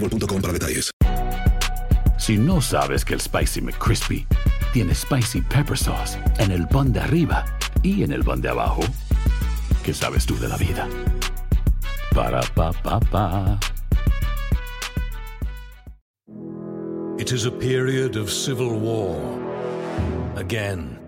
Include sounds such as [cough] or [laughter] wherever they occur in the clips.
boostmobile.com para detalles. Si no sabes que el Spicy McCrispy tiene Spicy Pepper Sauce en el pan de arriba y en el pan de abajo, ¿qué sabes tú de la vida? Para, pa, pa, pa. It is a period of civil war. Again.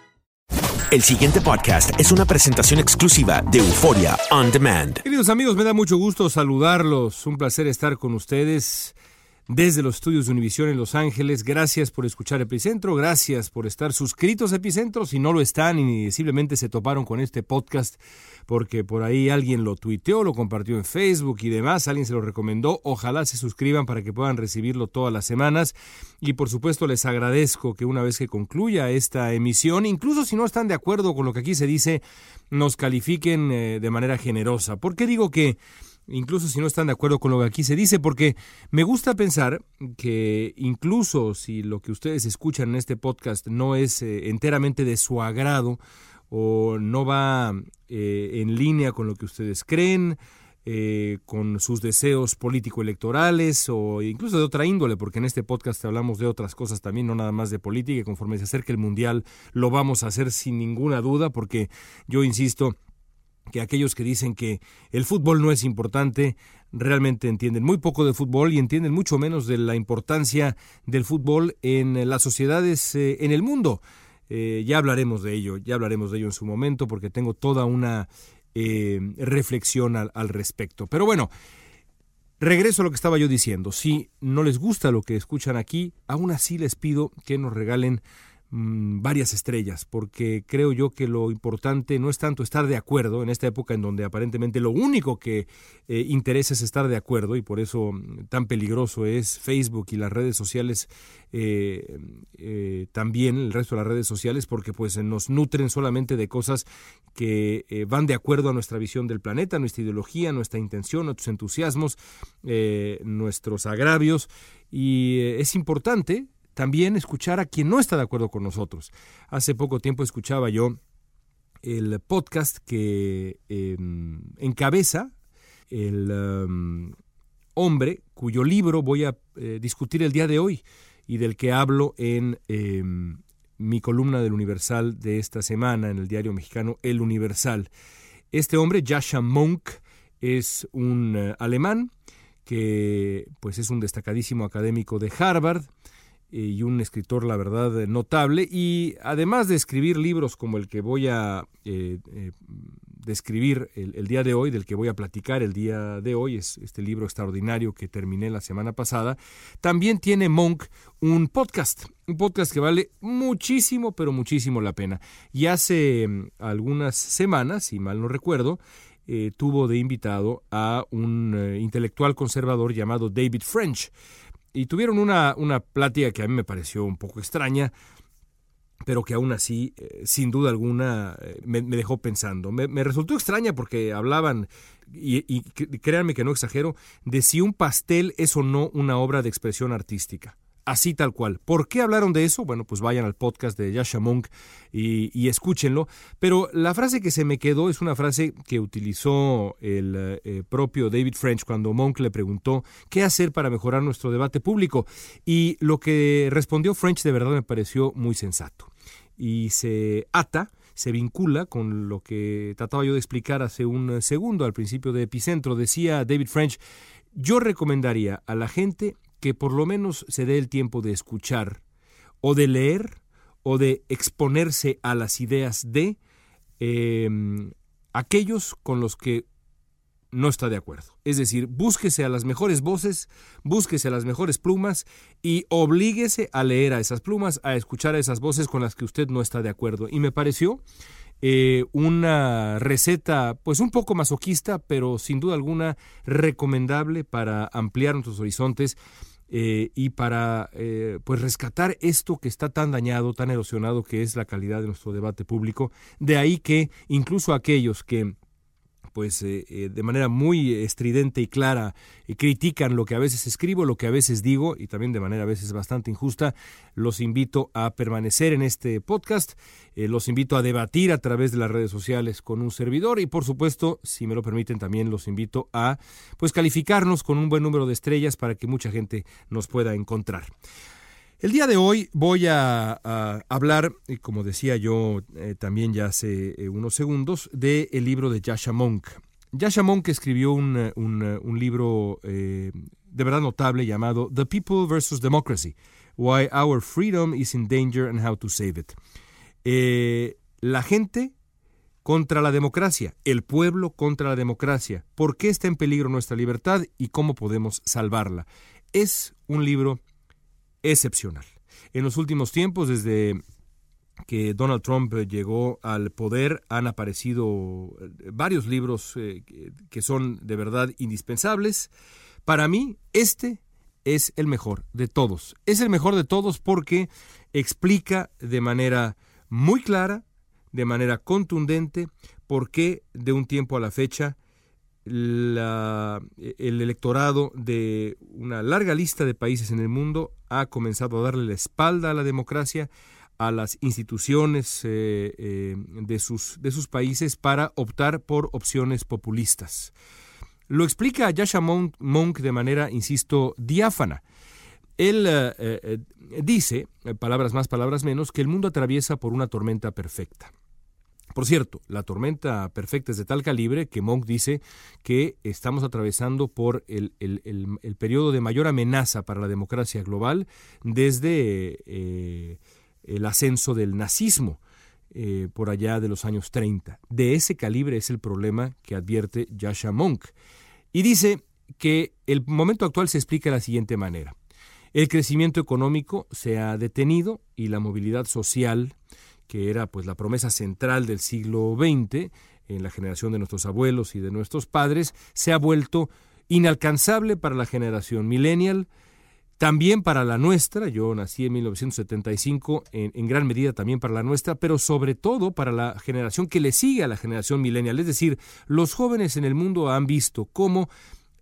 El siguiente podcast es una presentación exclusiva de Euforia On Demand. Queridos amigos, me da mucho gusto saludarlos. Un placer estar con ustedes desde los estudios de Univisión en Los Ángeles. Gracias por escuchar Epicentro, gracias por estar suscritos a Epicentro. Si no lo están y simplemente se toparon con este podcast porque por ahí alguien lo tuiteó, lo compartió en Facebook y demás, alguien se lo recomendó, ojalá se suscriban para que puedan recibirlo todas las semanas. Y por supuesto les agradezco que una vez que concluya esta emisión, incluso si no están de acuerdo con lo que aquí se dice, nos califiquen eh, de manera generosa. ¿Por qué digo que incluso si no están de acuerdo con lo que aquí se dice, porque me gusta pensar que incluso si lo que ustedes escuchan en este podcast no es eh, enteramente de su agrado o no va eh, en línea con lo que ustedes creen, eh, con sus deseos político-electorales o incluso de otra índole, porque en este podcast hablamos de otras cosas también, no nada más de política, y conforme se acerque el Mundial lo vamos a hacer sin ninguna duda, porque yo insisto, que aquellos que dicen que el fútbol no es importante realmente entienden muy poco de fútbol y entienden mucho menos de la importancia del fútbol en las sociedades eh, en el mundo. Eh, ya hablaremos de ello, ya hablaremos de ello en su momento porque tengo toda una eh, reflexión al, al respecto. Pero bueno, regreso a lo que estaba yo diciendo. Si no les gusta lo que escuchan aquí, aún así les pido que nos regalen mm, varias estrellas, porque creo yo que lo importante no es tanto estar de acuerdo en esta época en donde aparentemente lo único que eh, interesa es estar de acuerdo y por eso mm, tan peligroso es Facebook y las redes sociales eh, eh, también el resto de las redes sociales porque pues nos nutren solamente de cosas que van de acuerdo a nuestra visión del planeta, nuestra ideología, nuestra intención, nuestros entusiasmos, nuestros agravios. Y es importante también escuchar a quien no está de acuerdo con nosotros. Hace poco tiempo escuchaba yo el podcast que eh, encabeza el um, hombre cuyo libro voy a eh, discutir el día de hoy y del que hablo en eh, mi columna del Universal de esta semana en el diario mexicano El Universal. Este hombre, Jascha Monk, es un eh, alemán que pues es un destacadísimo académico de Harvard y un escritor, la verdad, notable. Y además de escribir libros como el que voy a eh, eh, describir el, día de hoy, del que voy a platicar el día de hoy, es este libro extraordinario que terminé la semana pasada, también tiene Monk un podcast, un podcast que vale muchísimo, pero muchísimo la pena. Y hace mm, algunas semanas, si mal no recuerdo, eh, tuvo de invitado a un eh, intelectual conservador llamado David French. Y tuvieron una, una plática que a mí me pareció un poco extraña, pero que aún así, eh, sin duda alguna, me, dejó pensando. Me, me, resultó extraña porque hablaban, y, y créanme que no exagero, de si un pastel es o no una obra de expresión artística así tal cual. ¿Por qué hablaron de eso? Bueno, pues vayan al podcast de Yasha Monk y, escúchenlo. Pero la frase que se me quedó es una frase que utilizó el eh, propio David French cuando Monk le preguntó qué hacer para mejorar nuestro debate público. Y lo que respondió French de verdad me pareció muy sensato. Y se ata se vincula con lo que trataba yo de explicar hace un segundo al principio de Epicentro. Decía David French, yo recomendaría a la gente que por lo menos se dé el tiempo de escuchar o de leer o de exponerse a las ideas de em, aquellos con los que no está de acuerdo. Es decir, búsquese a las mejores voces, búsquese a las mejores plumas y oblíguese a leer a esas plumas, a escuchar a esas voces con las que usted no está de acuerdo. Y me pareció eh, una receta pues un poco masoquista, pero sin duda alguna recomendable para ampliar nuestros horizontes eh, y para eh, pues rescatar esto que está tan dañado, tan erosionado, que es la calidad de nuestro debate público. De ahí que incluso aquellos que pues eh, eh, de manera muy estridente y clara eh, critican lo que a veces escribo, lo que a veces digo y también de manera a veces bastante injusta, los invito a permanecer en este podcast, los invito a debatir a través de las redes sociales con un servidor y por supuesto, si me lo permiten, también los invito a pues calificarnos con un buen número de estrellas para que mucha gente nos pueda encontrar. El día de hoy voy a, hablar, como decía yo eh, también ya hace eh, unos segundos, del el libro de Yasha Monk. Yasha Monk escribió un, un, libro eh, de verdad notable llamado The People versus Democracy, Why Our Freedom is in Danger and How to Save It. la gente contra la democracia, el pueblo contra la democracia, por qué está en peligro nuestra libertad y cómo podemos salvarla. Es un libro excepcional. En los últimos tiempos, desde que Donald Trump llegó al poder, han aparecido eh, varios libros eh, que son de verdad indispensables. Para mí, este es el mejor de todos. Es el mejor de todos porque explica de manera muy clara, de manera contundente, por qué de un tiempo a la fecha el electorado de una larga lista de países en el mundo ha comenzado a darle la espalda a la democracia, a las instituciones eh, eh, de, sus, de sus países para optar por opciones populistas. Lo explica Yasha Monk, de manera, insisto, diáfana. Él eh, dice, palabras más, palabras menos, que el mundo atraviesa por una tormenta perfecta. Por cierto, la tormenta perfecta es de tal calibre que Monk dice que estamos atravesando por el, periodo de mayor amenaza para la democracia global desde eh, el ascenso del nazismo. Eh, por allá de los años 30. De ese calibre es el problema que advierte Yasha Monk. Y dice que el momento actual se explica de la siguiente manera. El crecimiento económico se ha detenido y la movilidad social que era pues la promesa central del siglo XX en la generación de nuestros abuelos y de nuestros padres, se ha vuelto inalcanzable para la generación millennial, también para la nuestra, yo nací en 1975, en, gran medida también para la nuestra, pero sobre todo para la generación que le sigue a la generación millennial. Es decir, los jóvenes en el mundo han visto cómo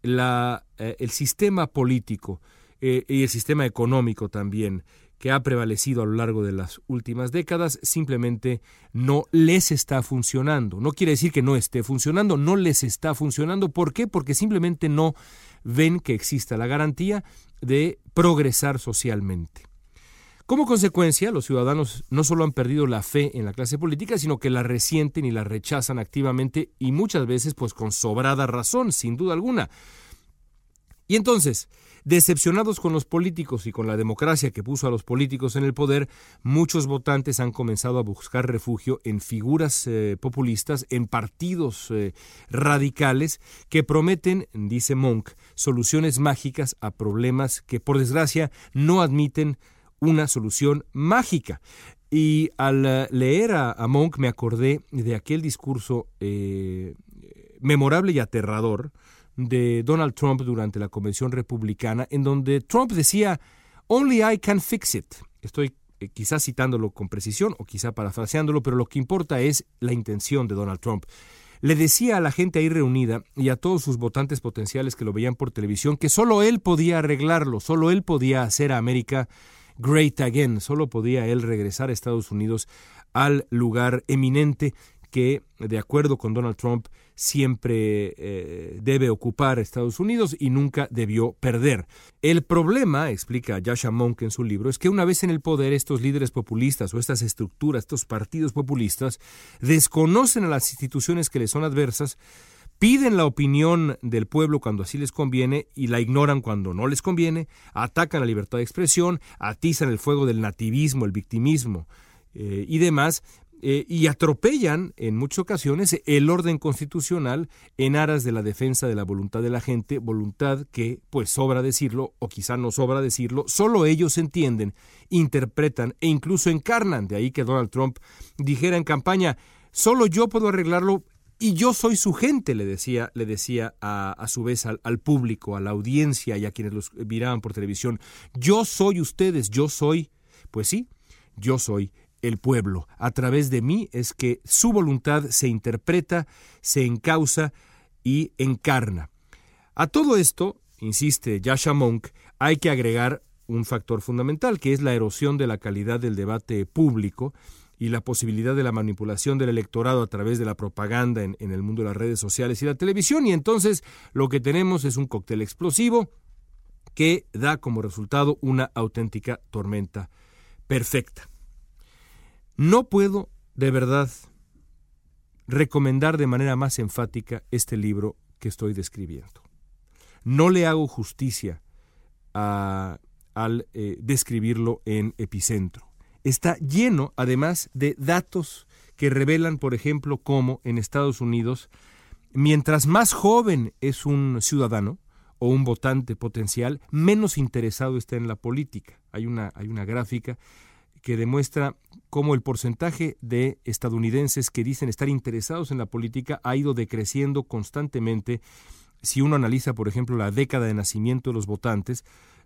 la, eh, el sistema político eh, y el sistema económico también que ha prevalecido a lo largo de las últimas décadas simplemente no les está funcionando. No quiere decir que no esté funcionando, no les está funcionando. ¿Por qué? Porque simplemente no ven que exista la garantía de progresar socialmente. Como consecuencia, los ciudadanos no solo han perdido la fe en la clase política, sino que la resienten y la rechazan activamente y muchas veces pues con sobrada razón, sin duda alguna. Y entonces, decepcionados con los políticos y con la democracia que puso a los políticos en el poder, muchos votantes han comenzado a buscar refugio en figuras eh, populistas, en partidos eh, radicales que prometen, dice Monk, soluciones mágicas a problemas que por desgracia no admiten una solución mágica. Y al eh, leer a, Monk me acordé de aquel discurso memorable y aterrador de Donald Trump durante la convención republicana, en donde Trump decía, Only I can fix it. Estoy eh, quizás citándolo con precisión o quizá parafraseándolo, pero lo que importa es la intención de Donald Trump. Le decía a la gente ahí reunida y a todos sus votantes potenciales que lo veían por televisión que solo él podía arreglarlo, solo él podía hacer a América great again, solo podía él regresar a Estados Unidos al lugar eminente que, de acuerdo con Donald Trump, siempre eh, debe ocupar Estados Unidos y nunca debió perder. El problema, explica Yasha Monk en su libro, es que una vez en el poder estos líderes populistas o estas estructuras, estos partidos populistas, desconocen a las instituciones que les son adversas, piden la opinión del pueblo cuando así les conviene y la ignoran cuando no les conviene, atacan la libertad de expresión, atizan el fuego del nativismo, el victimismo eh, y demás, eh, y atropellan en muchas ocasiones el orden constitucional en aras de la defensa de la voluntad de la gente, voluntad que, pues sobra decirlo, o quizá no sobra decirlo, solo ellos entienden, interpretan e incluso encarnan. De ahí que Donald Trump dijera en campaña, solo yo puedo arreglarlo y yo soy su gente, le decía, le decía a, a su vez al, al, público, a la audiencia y a quienes los miraban por televisión, yo soy ustedes, yo soy, pues sí, yo soy el pueblo. A través de mí es que su voluntad se interpreta, se encausa y encarna. A todo esto, insiste Yasha Monk, hay que agregar un factor fundamental, que es la erosión de la calidad del debate público y la posibilidad de la manipulación del electorado a través de la propaganda en, en, el mundo de las redes sociales y la televisión. Y entonces lo que tenemos es un cóctel explosivo que da como resultado una auténtica tormenta perfecta. No puedo, de verdad, recomendar de manera más enfática este libro que estoy describiendo. No le hago justicia al eh, describirlo en epicentro. Está lleno, además, de datos que revelan, por ejemplo, cómo en Estados Unidos, mientras más joven es un ciudadano o un votante potencial, menos interesado está en la política. Hay una, hay una gráfica que demuestra cómo el porcentaje de estadounidenses que dicen estar interesados en la política ha ido decreciendo constantemente. Si uno analiza, por ejemplo, la década de nacimiento de los votantes,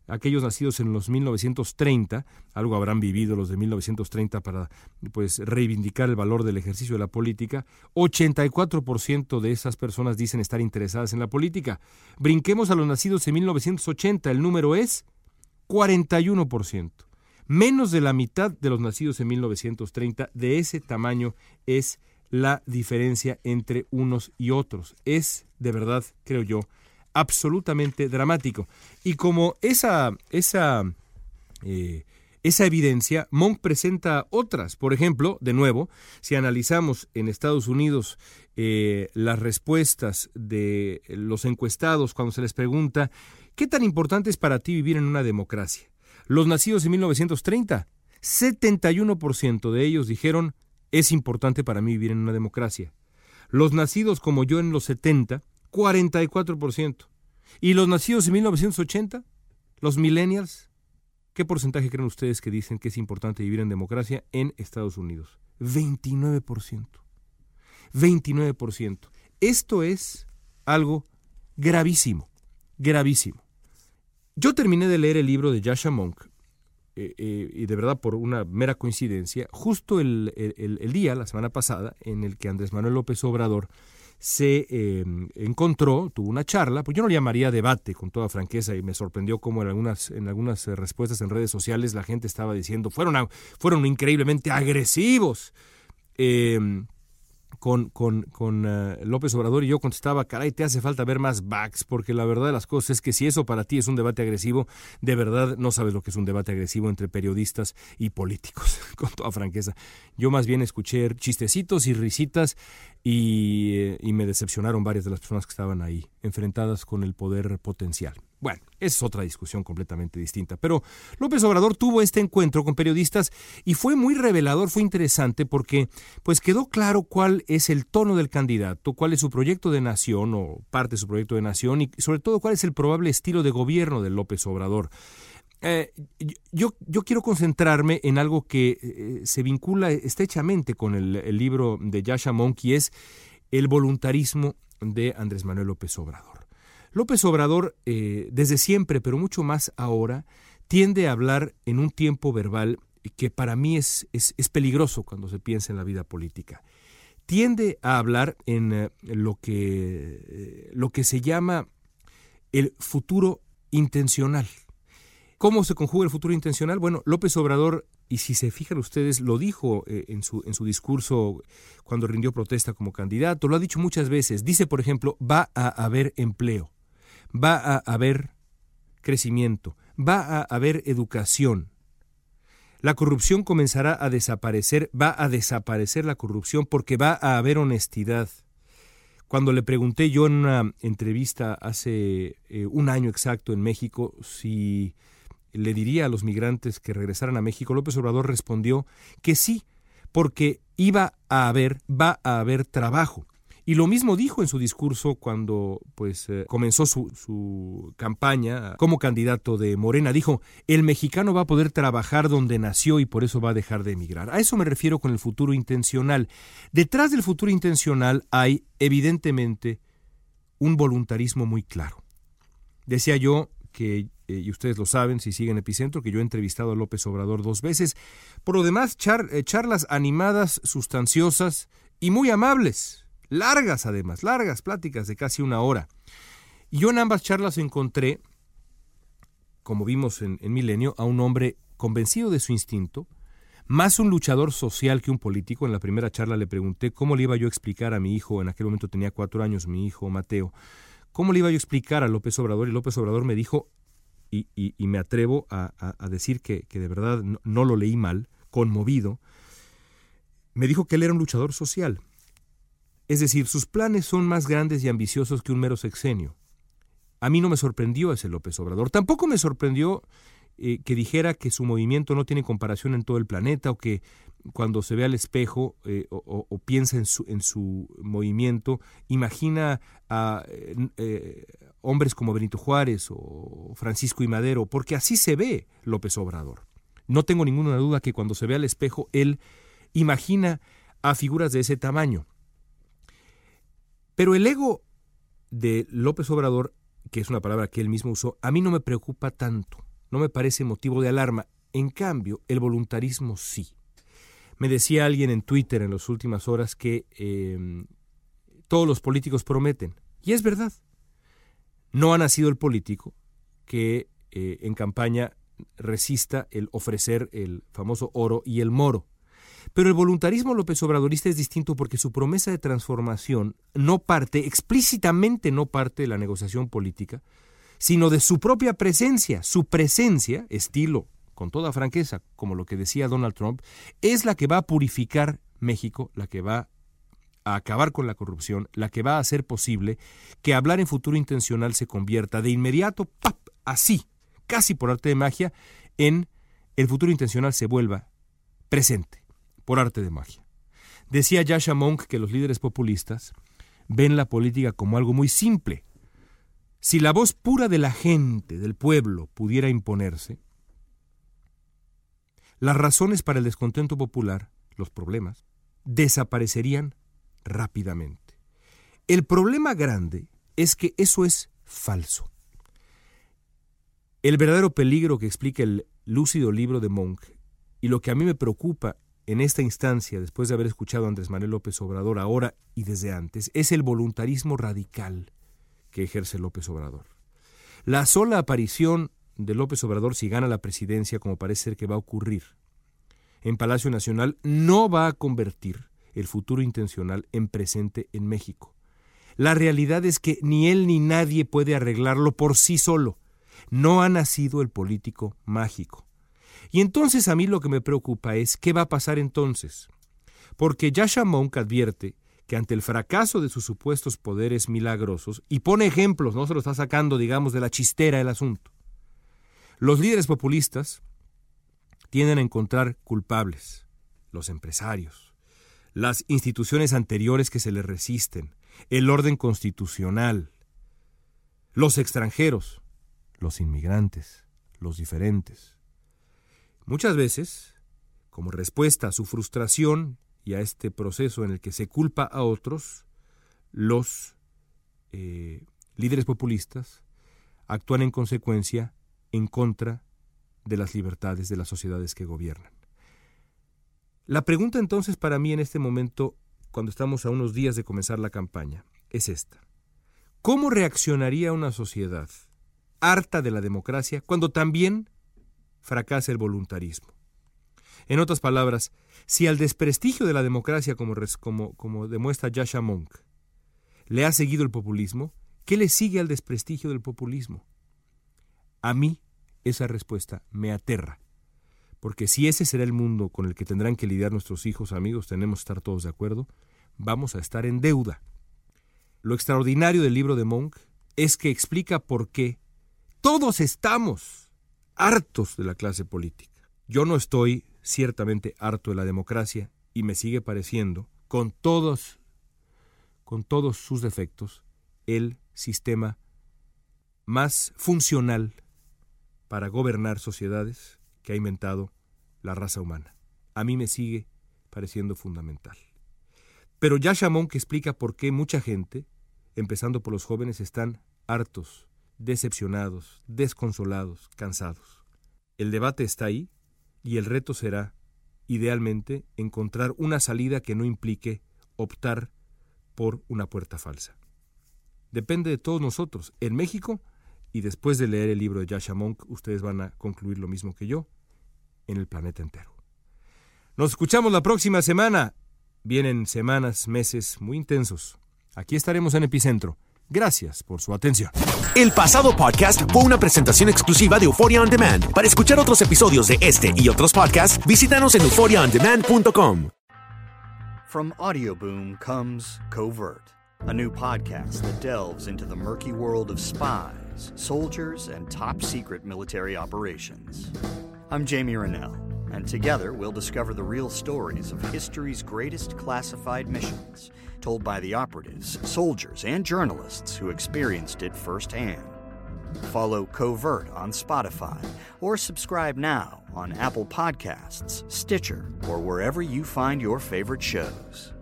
aquellos nacidos en los 1930, algo habrán vivido los de 1930 para pues reivindicar el valor del ejercicio de la política, 84% de esas personas dicen estar interesadas en la política. Brinquemos a los nacidos en 1980, el número es 41%. Menos de la mitad de los nacidos en 1930, de ese tamaño es la diferencia entre unos y otros. Es, de verdad, creo yo, absolutamente dramático. Y como esa, esa, eh, esa evidencia, Monk presenta otras. Por ejemplo, de nuevo, si analizamos en Estados Unidos eh, las respuestas de los encuestados cuando se les pregunta, ¿qué tan importante es para ti vivir en una democracia? Los nacidos en 1930, 71% de ellos dijeron, es importante para mí vivir en una democracia. Los nacidos como yo en los 70, 44%. ¿Y los nacidos en 1980? ¿Los millennials? ¿Qué porcentaje creen ustedes que dicen que es importante vivir en democracia en Estados Unidos? 29%. 29%. Esto es algo gravísimo, gravísimo. Yo terminé de leer el libro de Yasha Monk, eh, eh, y de verdad por una mera coincidencia, justo el, día, la semana pasada, en el que Andrés Manuel López Obrador se eh, encontró, tuvo una charla, pues yo no le llamaría debate con toda franqueza y me sorprendió cómo en algunas, en algunas respuestas en redes sociales la gente estaba diciendo, fueron, fueron increíblemente agresivos con, con, con eh, López Obrador y yo contestaba, caray, te hace falta ver más backs, porque la verdad de las cosas es que si eso para ti es un debate agresivo, de verdad no sabes lo que es un debate agresivo entre periodistas y políticos, [laughs] con toda franqueza. Yo más bien escuché chistecitos y risitas y, eh, y me decepcionaron varias de las personas que estaban ahí, enfrentadas con el poder potencial. Bueno, es otra discusión completamente distinta. Pero López Obrador tuvo este encuentro con periodistas y fue muy revelador, fue interesante porque pues quedó claro cuál es el tono del candidato, cuál es su proyecto de nación o parte de su proyecto de nación y sobre todo cuál es el probable estilo de gobierno de López Obrador. Eh, yo, yo, quiero concentrarme en algo que eh, se vincula estrechamente con el, libro de Yasha Monk y es el voluntarismo de Andrés Manuel López Obrador. López Obrador, eh, desde siempre, pero mucho más ahora, tiende a hablar en un tiempo verbal que para mí es, es, peligroso cuando se piensa en la vida política. Tiende a hablar en eh, lo, que, eh, lo que se llama el futuro intencional. ¿Cómo se conjuga el futuro intencional? Bueno, López Obrador, y si se fijan ustedes, lo dijo en, su, en su discurso cuando rindió protesta como candidato, lo ha dicho muchas veces. Dice, por ejemplo, va a haber empleo va a haber crecimiento, va a haber educación. La corrupción comenzará a desaparecer, va a desaparecer la corrupción porque va a haber honestidad. Cuando le pregunté yo en una entrevista hace eh, un año exacto en México si le diría a los migrantes que regresaran a México, López Obrador respondió que sí, porque iba a haber, va a haber trabajo. Y lo mismo dijo en su discurso cuando pues eh, comenzó su, su, campaña como candidato de Morena. Dijo, el mexicano va a poder trabajar donde nació y por eso va a dejar de emigrar. A eso me refiero con el futuro intencional. Detrás del futuro intencional hay evidentemente un voluntarismo muy claro. Decía yo que, eh, y ustedes lo saben si siguen Epicentro, que yo he entrevistado a López Obrador dos veces. Por lo demás, eh, charlas animadas, sustanciosas y muy amables largas además, largas pláticas de casi una hora. Y yo en ambas charlas encontré, como vimos en, Milenio, a un hombre convencido de su instinto, más un luchador social que un político. En la primera charla le pregunté cómo le iba yo a explicar a mi hijo, en aquel momento tenía cuatro años, mi hijo Mateo, cómo le iba yo a explicar a López Obrador. Y López Obrador me dijo, y, me atrevo a, decir que, de verdad no lo leí mal, conmovido, me dijo que él era un luchador social es decir, sus planes son más grandes y ambiciosos que un mero sexenio. A mí no me sorprendió ese López Obrador. Tampoco me sorprendió eh, que dijera que su movimiento no tiene comparación en todo el planeta o que cuando se ve al espejo eh, o, piensa en su, en su, movimiento, imagina a eh, hombres como Benito Juárez o Francisco y Madero, porque así se ve López Obrador. No tengo ninguna duda que cuando se ve al espejo, él imagina a figuras de ese tamaño. Pero el ego de López Obrador, que es una palabra que él mismo usó, a mí no me preocupa tanto, no me parece motivo de alarma. En cambio, el voluntarismo sí. Me decía alguien en Twitter en las últimas horas que em, todos los políticos prometen. Y es verdad. No ha nacido el político que eh, en campaña resista el ofrecer el famoso oro y el moro. Pero el voluntarismo López Obradorista es distinto porque su promesa de transformación no parte, explícitamente no parte de la negociación política, sino de su propia presencia. Su presencia, estilo, con toda franqueza, como lo que decía Donald Trump, es la que va a purificar México, la que va a acabar con la corrupción, la que va a hacer posible que hablar en futuro intencional se convierta de inmediato, ¡pap! así, casi por arte de magia, en el futuro intencional se vuelva presente por arte de magia. Decía Yasha Monk que los líderes populistas ven la política como algo muy simple. Si la voz pura de la gente, del pueblo, pudiera imponerse, las razones para el descontento popular, los problemas, desaparecerían rápidamente. El problema grande es que eso es falso. El verdadero peligro que explica el lúcido libro de Monk y lo que a mí me preocupa en esta instancia, después de haber escuchado a Andrés Manuel López Obrador ahora y desde antes, es el voluntarismo radical que ejerce López Obrador. La sola aparición de López Obrador si gana la presidencia, como parece ser que va a ocurrir, en Palacio Nacional, no va a convertir el futuro intencional en presente en México. La realidad es que ni él ni nadie puede arreglarlo por sí solo. No ha nacido el político mágico. Y entonces a mí lo que me preocupa es qué va a pasar entonces. Porque Yasha Monk advierte que ante el fracaso de sus supuestos poderes milagrosos, y pone ejemplos, no se lo está sacando, digamos, de la chistera el asunto, los líderes populistas tienden a encontrar culpables, los empresarios, las instituciones anteriores que se les resisten, el orden constitucional, los extranjeros, los inmigrantes, los diferentes. Muchas veces, como respuesta a su frustración y a este proceso en el que se culpa a otros, los eh, líderes populistas actúan en consecuencia en contra de las libertades de las sociedades que gobiernan. La pregunta entonces para mí en este momento, cuando estamos a unos días de comenzar la campaña, es esta. ¿Cómo reaccionaría una sociedad harta de la democracia cuando también fracasa el voluntarismo? En otras palabras, si al desprestigio de la democracia, como, como, como demuestra Yasha Monk, le ha seguido el populismo, ¿qué le sigue al desprestigio del populismo? A mí esa respuesta me aterra, porque si ese será el mundo con el que tendrán que lidiar nuestros hijos, amigos, tenemos que estar todos de acuerdo, vamos a estar en deuda. Lo extraordinario del libro de Monk es que explica por qué todos estamos hartos de la clase política. Yo no estoy ciertamente harto de la democracia y me sigue pareciendo, con todos, con todos sus defectos, el sistema más funcional para gobernar sociedades que ha inventado la raza humana. A mí me sigue pareciendo fundamental. Pero Yasha Monk explica por qué mucha gente, empezando por los jóvenes, están hartos, decepcionados, desconsolados, cansados. El debate está ahí y el reto será, idealmente, encontrar una salida que no implique optar por una puerta falsa. Depende de todos nosotros. En México, y después de leer el libro de Yasha Monk, ustedes van a concluir lo mismo que yo, en el planeta entero. Nos escuchamos la próxima semana. Vienen semanas, meses muy intensos. Aquí estaremos en Epicentro. Gracias por su atención. El pasado podcast fue una presentación exclusiva de Euphoria On Demand. Para escuchar otros episodios de este y otros podcasts, visítanos en euphoriaondemand.com. From Audioboom comes Covert, a new podcast that delves into the murky world of spies, soldiers, and top secret military operations. I'm Jamie Rennell, and together we'll discover the real stories of history's greatest classified missions told by the operatives, soldiers, and journalists who experienced it firsthand. Follow Covert on Spotify or subscribe now on Apple Podcasts, Stitcher, or wherever you find your favorite shows.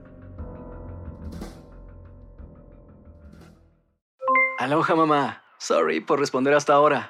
Aloha mamá. Sorry por responder hasta ahora.